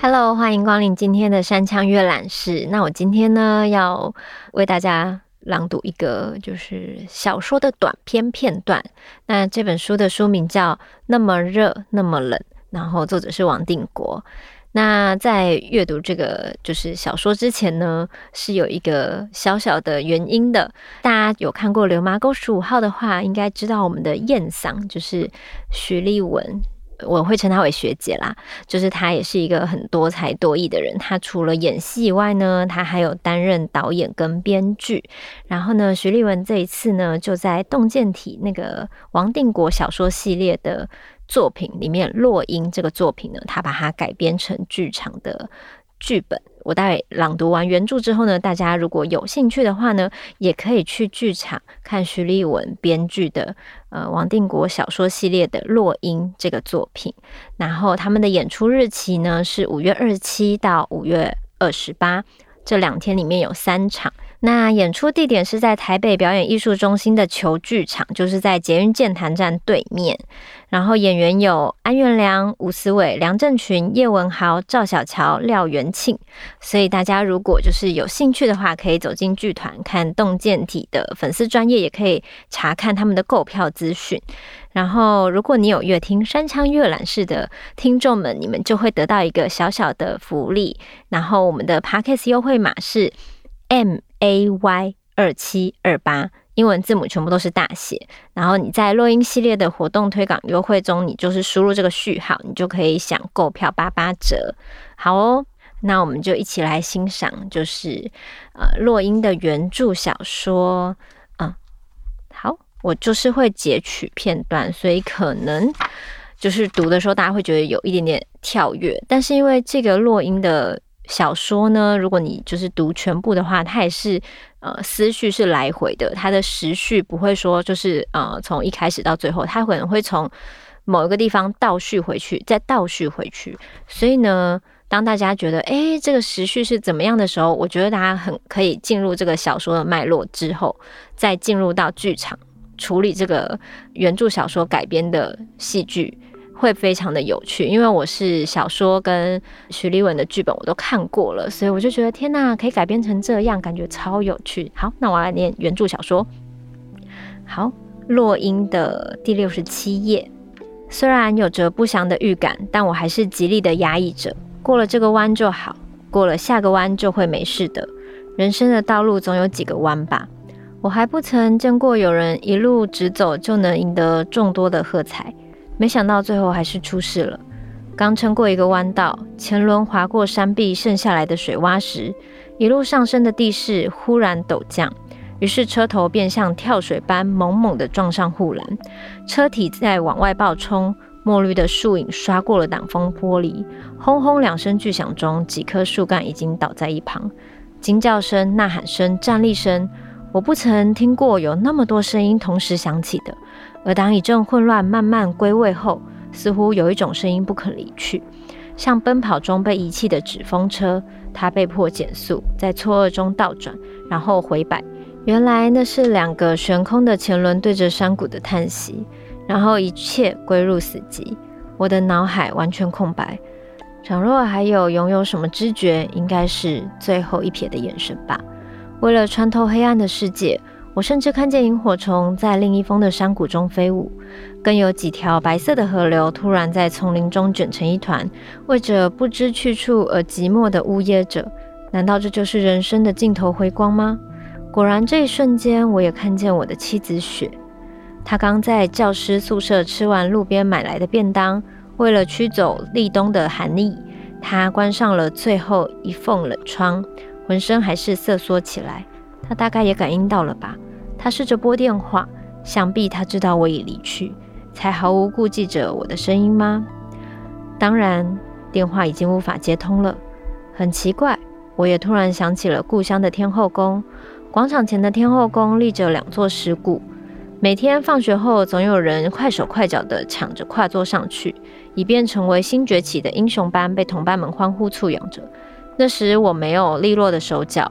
Hello，欢迎光临今天的山羌阅览室。那我今天呢，要为大家朗读一个就是小说的短篇片段。那这本书的书名叫《那么热，那么冷》，然后作者是王定国。那在阅读这个就是小说之前呢，是有一个小小的原因的。大家有看过《流麻沟十五号》的话，应该知道我们的燕嗓就是徐丽文。我会称她为学姐啦，就是她也是一个很多才多艺的人。她除了演戏以外呢，她还有担任导演跟编剧。然后呢，徐丽文这一次呢，就在《洞见体》那个王定国小说系列的作品里面，《落英》这个作品呢，她把它改编成剧场的剧本。我待会朗读完原著之后呢，大家如果有兴趣的话呢，也可以去剧场看徐丽文编剧的呃王定国小说系列的《落英》这个作品。然后他们的演出日期呢是五月二十七到五月二十八，这两天里面有三场。那演出地点是在台北表演艺术中心的球剧场，就是在捷运剑潭站对面。然后演员有安元良、吴思伟、梁正群、叶文豪、赵小乔、廖元庆。所以大家如果就是有兴趣的话，可以走进剧团看洞见体的粉丝专业，也可以查看他们的购票资讯。然后如果你有乐听山羌阅览室的听众们，你们就会得到一个小小的福利。然后我们的 Podcast 优惠码是 M。A Y 二七二八，英文字母全部都是大写。然后你在落英系列的活动推广优惠中，你就是输入这个序号，你就可以享购票八八折。好哦，那我们就一起来欣赏，就是呃落英的原著小说。嗯，好，我就是会截取片段，所以可能就是读的时候大家会觉得有一点点跳跃，但是因为这个落英的。小说呢，如果你就是读全部的话，它也是呃思绪是来回的，它的时序不会说就是呃从一开始到最后，它可能会从某一个地方倒叙回去，再倒叙回去。所以呢，当大家觉得诶这个时序是怎么样的时候，我觉得大家很可以进入这个小说的脉络之后，再进入到剧场处理这个原著小说改编的戏剧。会非常的有趣，因为我是小说跟徐丽文的剧本我都看过了，所以我就觉得天哪，可以改编成这样，感觉超有趣。好，那我来念原著小说。好，落英的第六十七页，虽然有着不祥的预感，但我还是极力的压抑着。过了这个弯就好，过了下个弯就会没事的。人生的道路总有几个弯吧。我还不曾见过有人一路直走就能赢得众多的喝彩。没想到最后还是出事了。刚撑过一个弯道，前轮滑过山壁渗下来的水洼时，一路上升的地势忽然陡降，于是车头便像跳水般猛猛地撞上护栏，车体在往外爆冲，墨绿的树影刷过了挡风玻璃，轰轰两声巨响中，几棵树干已经倒在一旁，惊叫声、呐喊声、站立声，我不曾听过有那么多声音同时响起的。而当一阵混乱慢慢归位后，似乎有一种声音不可离去，像奔跑中被遗弃的纸风车。它被迫减速，在错愕中倒转，然后回摆。原来那是两个悬空的前轮对着山谷的叹息。然后一切归入死寂，我的脑海完全空白。倘若还有拥有什么知觉，应该是最后一瞥的眼神吧。为了穿透黑暗的世界。我甚至看见萤火虫在另一峰的山谷中飞舞，更有几条白色的河流突然在丛林中卷成一团，为着不知去处而寂寞地呜咽着。难道这就是人生的尽头辉光吗？果然，这一瞬间我也看见我的妻子雪。她刚在教师宿舍吃完路边买来的便当，为了驱走立冬的寒意，她关上了最后一缝冷窗，浑身还是瑟缩起来。他大概也感应到了吧？他试着拨电话，想必他知道我已离去，才毫无顾忌着我的声音吗？当然，电话已经无法接通了。很奇怪，我也突然想起了故乡的天后宫。广场前的天后宫立着两座石鼓，每天放学后，总有人快手快脚地抢着跨坐上去，以便成为新崛起的英雄般被同伴们欢呼簇拥着。那时我没有利落的手脚。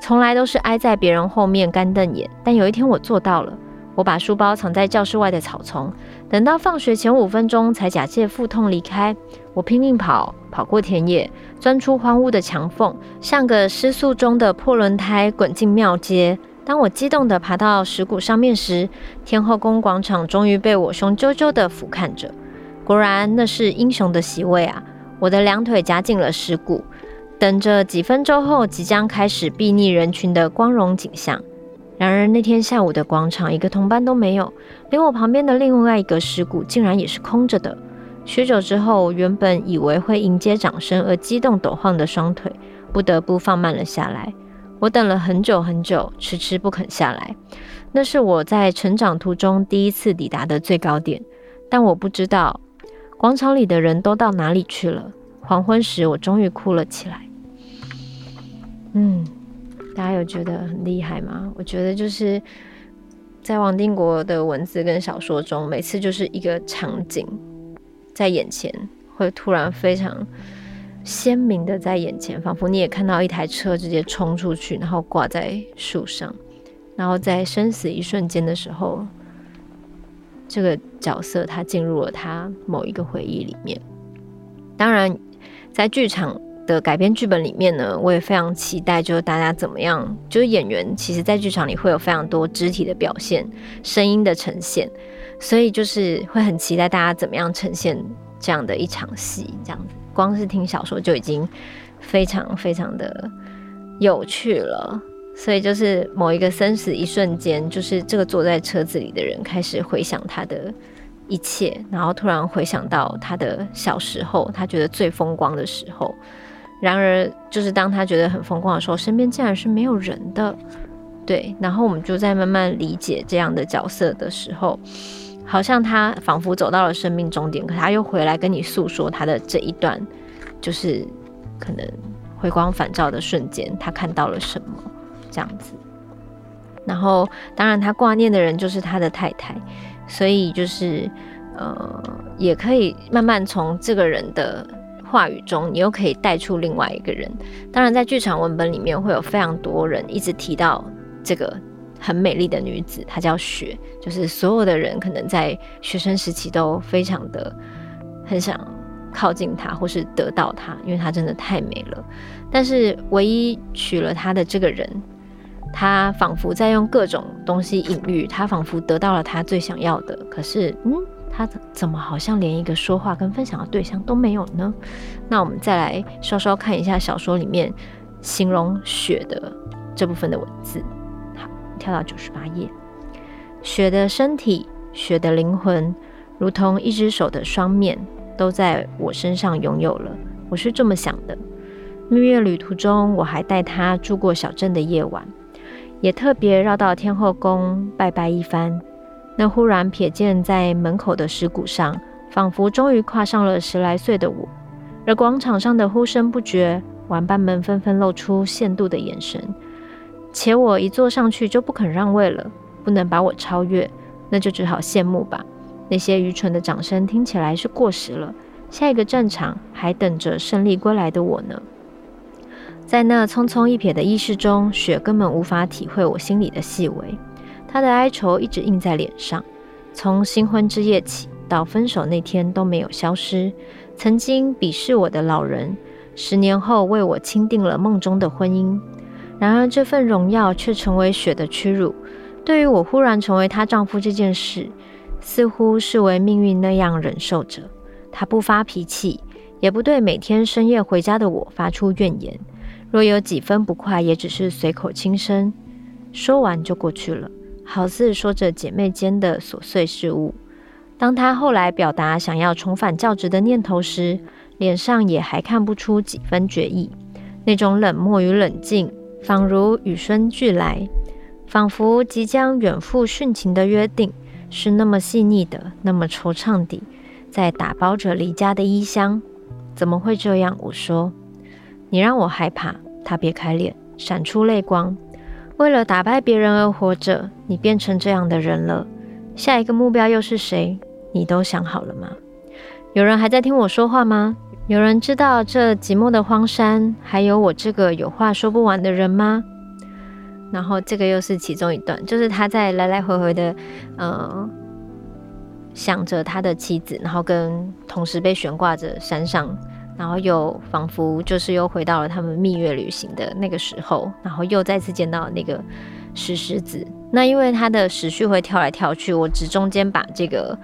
从来都是挨在别人后面干瞪眼。但有一天我做到了，我把书包藏在教室外的草丛，等到放学前五分钟才假借腹痛离开。我拼命跑，跑过田野，钻出荒芜的墙缝，像个失速中的破轮胎滚进庙街。当我激动地爬到石鼓上面时，天后宫广场终于被我雄赳赳地俯瞰着。果然，那是英雄的席位啊！我的两腿夹紧了石鼓。等着几分钟后即将开始睥睨人群的光荣景象。然而那天下午的广场一个同伴都没有，连我旁边的另外一个石鼓竟然也是空着的。许久之后，原本以为会迎接掌声而激动抖晃的双腿，不得不放慢了下来。我等了很久很久，迟迟不肯下来。那是我在成长途中第一次抵达的最高点，但我不知道广场里的人都到哪里去了。黄昏时，我终于哭了起来。嗯，大家有觉得很厉害吗？我觉得就是在王定国的文字跟小说中，每次就是一个场景在眼前，会突然非常鲜明的在眼前，仿佛你也看到一台车直接冲出去，然后挂在树上，然后在生死一瞬间的时候，这个角色他进入了他某一个回忆里面，当然。在剧场的改编剧本里面呢，我也非常期待，就是大家怎么样，就是演员其实，在剧场里会有非常多肢体的表现、声音的呈现，所以就是会很期待大家怎么样呈现这样的一场戏。这样子，光是听小说就已经非常非常的有趣了。所以就是某一个生死一瞬间，就是这个坐在车子里的人开始回想他的。一切，然后突然回想到他的小时候，他觉得最风光的时候。然而，就是当他觉得很风光的时候，身边竟然是没有人的。对，然后我们就在慢慢理解这样的角色的时候，好像他仿佛走到了生命终点，可他又回来跟你诉说他的这一段，就是可能回光返照的瞬间，他看到了什么这样子。然后，当然他挂念的人就是他的太太。所以就是，呃，也可以慢慢从这个人的话语中，你又可以带出另外一个人。当然，在剧场文本里面会有非常多人一直提到这个很美丽的女子，她叫雪。就是所有的人可能在学生时期都非常的很想靠近她，或是得到她，因为她真的太美了。但是唯一娶了她的这个人。他仿佛在用各种东西隐喻，他仿佛得到了他最想要的。可是，嗯，他怎么好像连一个说话跟分享的对象都没有呢？那我们再来稍稍看一下小说里面形容雪的这部分的文字。好，跳到九十八页，雪的身体，雪的灵魂，如同一只手的双面，都在我身上拥有了。我是这么想的。蜜月旅途中，我还带他住过小镇的夜晚。也特别绕到天后宫拜拜一番。那忽然瞥见在门口的石鼓上，仿佛终于跨上了十来岁的我。而广场上的呼声不绝，玩伴们纷纷露出羡妒的眼神。且我一坐上去就不肯让位了，不能把我超越，那就只好羡慕吧。那些愚蠢的掌声听起来是过时了。下一个战场还等着胜利归来的我呢。在那匆匆一瞥的意识中，雪根本无法体会我心里的细微。她的哀愁一直印在脸上，从新婚之夜起到分手那天都没有消失。曾经鄙视我的老人，十年后为我钦定了梦中的婚姻。然而这份荣耀却成为雪的屈辱。对于我忽然成为她丈夫这件事，似乎视为命运那样忍受着。她不发脾气，也不对每天深夜回家的我发出怨言。若有几分不快，也只是随口轻声，说完就过去了，好似说着姐妹间的琐碎事物。当她后来表达想要重返教职的念头时，脸上也还看不出几分决意。那种冷漠与冷静，仿如与生俱来，仿佛即将远赴殉情的约定，是那么细腻的，那么惆怅地，在打包着离家的衣箱。怎么会这样？我说。你让我害怕。他别开脸，闪出泪光。为了打败别人而活着，你变成这样的人了。下一个目标又是谁？你都想好了吗？有人还在听我说话吗？有人知道这寂寞的荒山还有我这个有话说不完的人吗？然后这个又是其中一段，就是他在来来回回的，呃，想着他的妻子，然后跟同时被悬挂着山上，然后又仿佛就是又回到了他们蜜月旅行的那个时候，然后又再次见到那个石狮子。那因为它的时序会跳来跳去，我只中间把这个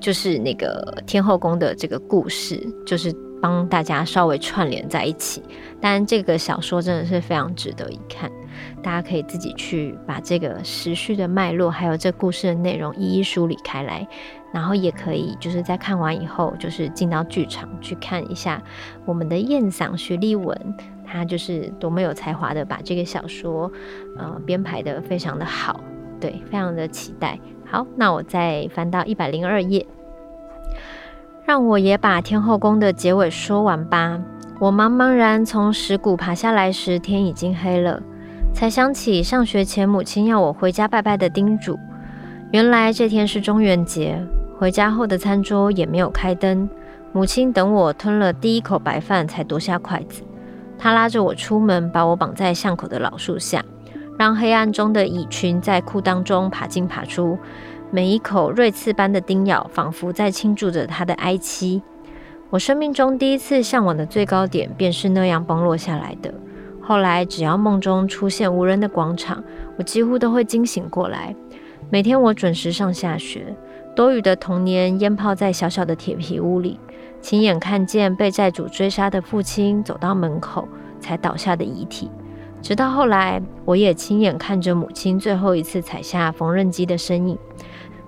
就是那个天后宫的这个故事，就是。帮大家稍微串联在一起，但这个小说真的是非常值得一看，大家可以自己去把这个时序的脉络，还有这故事的内容一一梳理开来，然后也可以就是在看完以后，就是进到剧场去看一下我们的燕嗓徐立文，他就是多么有才华的把这个小说呃编排得非常的好，对，非常的期待。好，那我再翻到一百零二页。让我也把天后宫的结尾说完吧。我茫茫然从石鼓爬下来时，天已经黑了，才想起上学前母亲要我回家拜拜的叮嘱。原来这天是中元节，回家后的餐桌也没有开灯。母亲等我吞了第一口白饭，才夺下筷子。她拉着我出门，把我绑在巷口的老树下，让黑暗中的蚁群在裤裆中爬进爬出。每一口锐刺般的叮咬，仿佛在倾注着她的哀戚。我生命中第一次向往的最高点，便是那样崩落下来的。后来，只要梦中出现无人的广场，我几乎都会惊醒过来。每天我准时上下学，多雨的童年淹泡在小小的铁皮屋里，亲眼看见被债主追杀的父亲走到门口才倒下的遗体。直到后来，我也亲眼看着母亲最后一次踩下缝纫机的身影。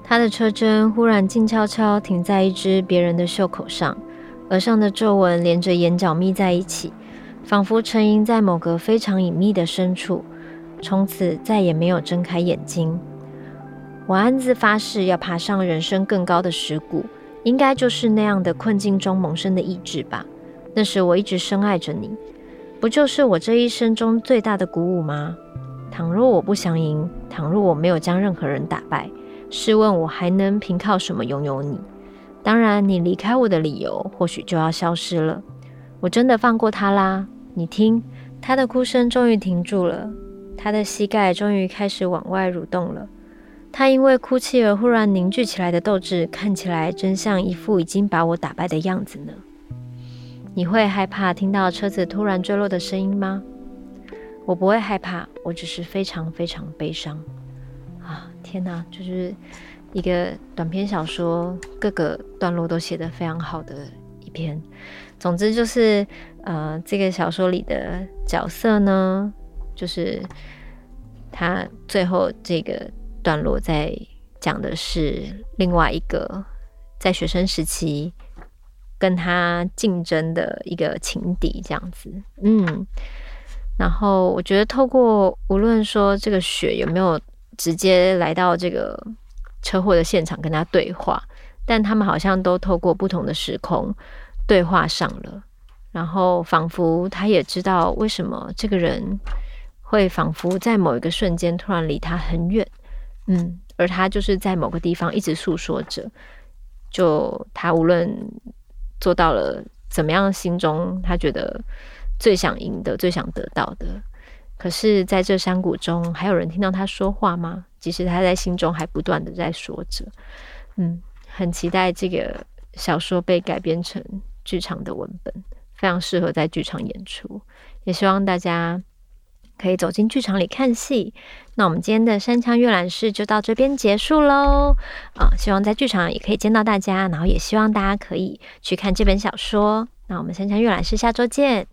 他的车针忽然静悄悄停在一只别人的袖口上，额上的皱纹连着眼角眯在一起，仿佛沉吟在某个非常隐秘的深处，从此再也没有睁开眼睛。我暗自发誓要爬上人生更高的石谷，应该就是那样的困境中萌生的意志吧。那时我一直深爱着你，不就是我这一生中最大的鼓舞吗？倘若我不想赢，倘若我没有将任何人打败。试问我还能凭靠什么拥有你？当然，你离开我的理由或许就要消失了。我真的放过他啦。你听，他的哭声终于停住了，他的膝盖终于开始往外蠕动了。他因为哭泣而忽然凝聚起来的斗志，看起来真像一副已经把我打败的样子呢。你会害怕听到车子突然坠落的声音吗？我不会害怕，我只是非常非常悲伤。啊天呐，就是一个短篇小说，各个段落都写得非常好的一篇。总之就是，呃，这个小说里的角色呢，就是他最后这个段落在讲的是另外一个在学生时期跟他竞争的一个情敌，这样子。嗯，然后我觉得透过无论说这个雪有没有。直接来到这个车祸的现场跟他对话，但他们好像都透过不同的时空对话上了，然后仿佛他也知道为什么这个人会仿佛在某一个瞬间突然离他很远，嗯，而他就是在某个地方一直诉说着，就他无论做到了怎么样，心中他觉得最想赢的、最想得到的。可是，在这山谷中，还有人听到他说话吗？即使他在心中还不断的在说着，嗯，很期待这个小说被改编成剧场的文本，非常适合在剧场演出。也希望大家可以走进剧场里看戏。那我们今天的山羌阅览室就到这边结束喽。啊，希望在剧场也可以见到大家，然后也希望大家可以去看这本小说。那我们山羌阅览室下周见。